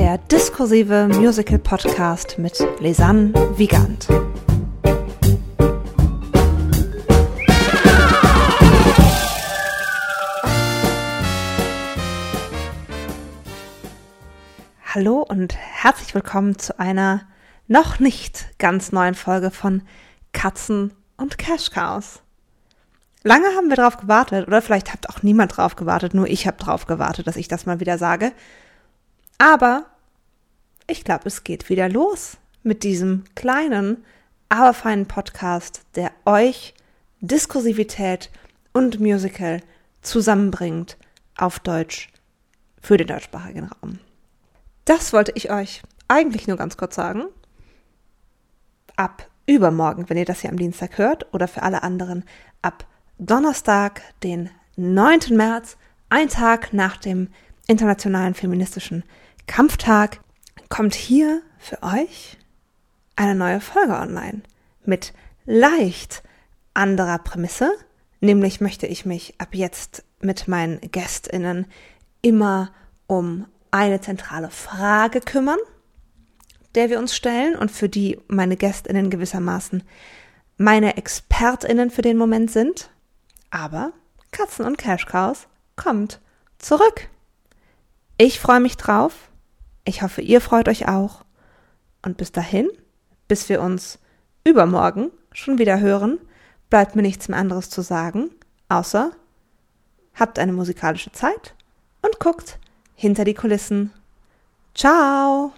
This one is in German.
Der diskursive Musical-Podcast mit Lesanne Wiegand. Hallo und herzlich willkommen zu einer noch nicht ganz neuen Folge von Katzen und Cash Chaos. Lange haben wir drauf gewartet, oder vielleicht habt auch niemand drauf gewartet, nur ich habe drauf gewartet, dass ich das mal wieder sage. Aber ich glaube, es geht wieder los mit diesem kleinen, aber feinen Podcast, der euch Diskursivität und Musical zusammenbringt auf Deutsch für den deutschsprachigen Raum. Das wollte ich euch eigentlich nur ganz kurz sagen. Ab übermorgen, wenn ihr das hier am Dienstag hört, oder für alle anderen ab Donnerstag, den 9. März, ein Tag nach dem Internationalen Feministischen Kampftag, kommt hier für euch eine neue Folge online mit leicht anderer Prämisse. Nämlich möchte ich mich ab jetzt mit meinen Gästinnen immer um eine zentrale Frage kümmern, der wir uns stellen und für die meine Gästinnen gewissermaßen meine Expertinnen für den Moment sind. Aber Katzen und Cash Cows kommt zurück. Ich freue mich drauf. Ich hoffe, ihr freut euch auch. Und bis dahin, bis wir uns übermorgen schon wieder hören, bleibt mir nichts mehr anderes zu sagen, außer habt eine musikalische Zeit und guckt hinter die Kulissen. Ciao!